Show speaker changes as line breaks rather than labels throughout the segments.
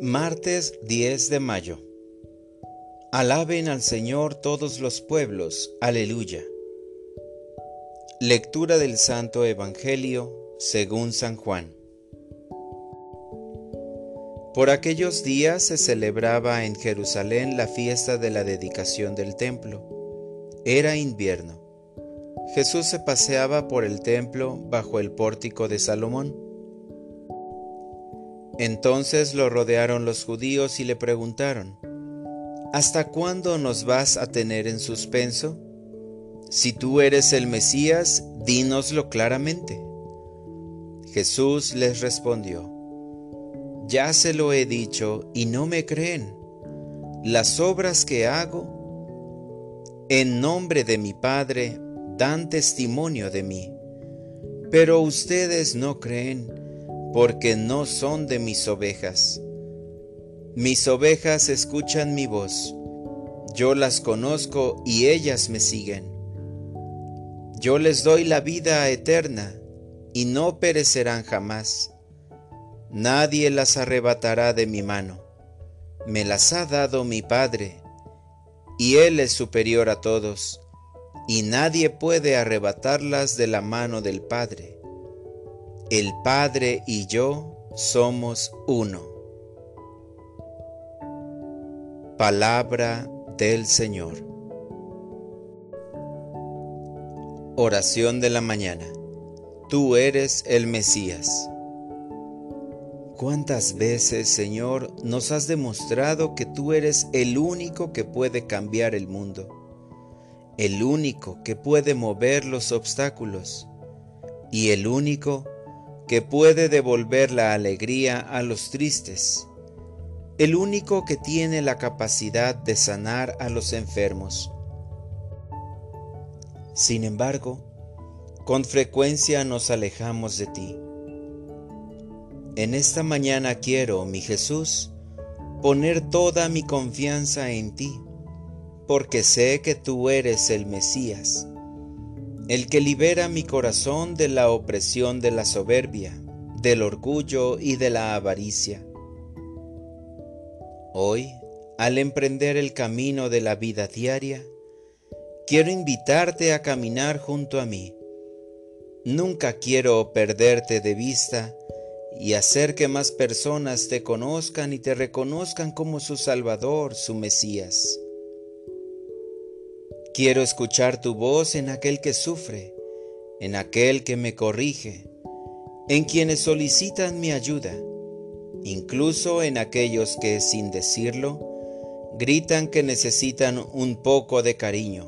Martes 10 de mayo. Alaben al Señor todos los pueblos. Aleluya. Lectura del Santo Evangelio según San Juan. Por aquellos días se celebraba en Jerusalén la fiesta de la dedicación del templo. Era invierno. Jesús se paseaba por el templo bajo el pórtico de Salomón entonces lo rodearon los judíos y le preguntaron, ¿Hasta cuándo nos vas a tener en suspenso? Si tú eres el Mesías, dínoslo claramente. Jesús les respondió, Ya se lo he dicho y no me creen. Las obras que hago en nombre de mi Padre dan testimonio de mí, pero ustedes no creen porque no son de mis ovejas. Mis ovejas escuchan mi voz, yo las conozco y ellas me siguen. Yo les doy la vida eterna y no perecerán jamás. Nadie las arrebatará de mi mano. Me las ha dado mi Padre, y Él es superior a todos, y nadie puede arrebatarlas de la mano del Padre. El Padre y yo somos uno. Palabra del Señor. Oración de la mañana. Tú eres el Mesías. ¿Cuántas veces, Señor, nos has demostrado que tú eres el único que puede cambiar el mundo? El único que puede mover los obstáculos y el único que puede devolver la alegría a los tristes, el único que tiene la capacidad de sanar a los enfermos. Sin embargo, con frecuencia nos alejamos de ti. En esta mañana quiero, mi Jesús, poner toda mi confianza en ti, porque sé que tú eres el Mesías el que libera mi corazón de la opresión de la soberbia, del orgullo y de la avaricia. Hoy, al emprender el camino de la vida diaria, quiero invitarte a caminar junto a mí. Nunca quiero perderte de vista y hacer que más personas te conozcan y te reconozcan como su Salvador, su Mesías. Quiero escuchar tu voz en aquel que sufre, en aquel que me corrige, en quienes solicitan mi ayuda, incluso en aquellos que, sin decirlo, gritan que necesitan un poco de cariño,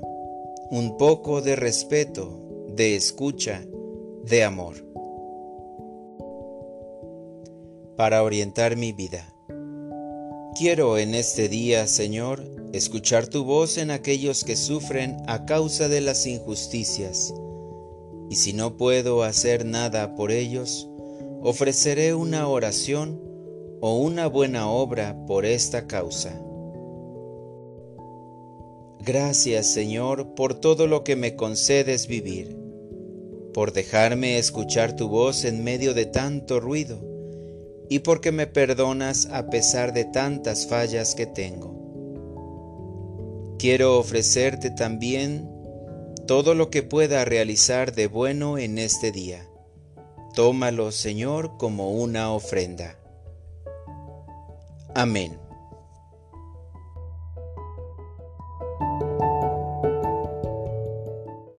un poco de respeto, de escucha, de amor. Para orientar mi vida. Quiero en este día, Señor, escuchar tu voz en aquellos que sufren a causa de las injusticias. Y si no puedo hacer nada por ellos, ofreceré una oración o una buena obra por esta causa. Gracias Señor por todo lo que me concedes vivir, por dejarme escuchar tu voz en medio de tanto ruido y porque me perdonas a pesar de tantas fallas que tengo. Quiero ofrecerte también todo lo que pueda realizar de bueno en este día. Tómalo, Señor, como una ofrenda. Amén.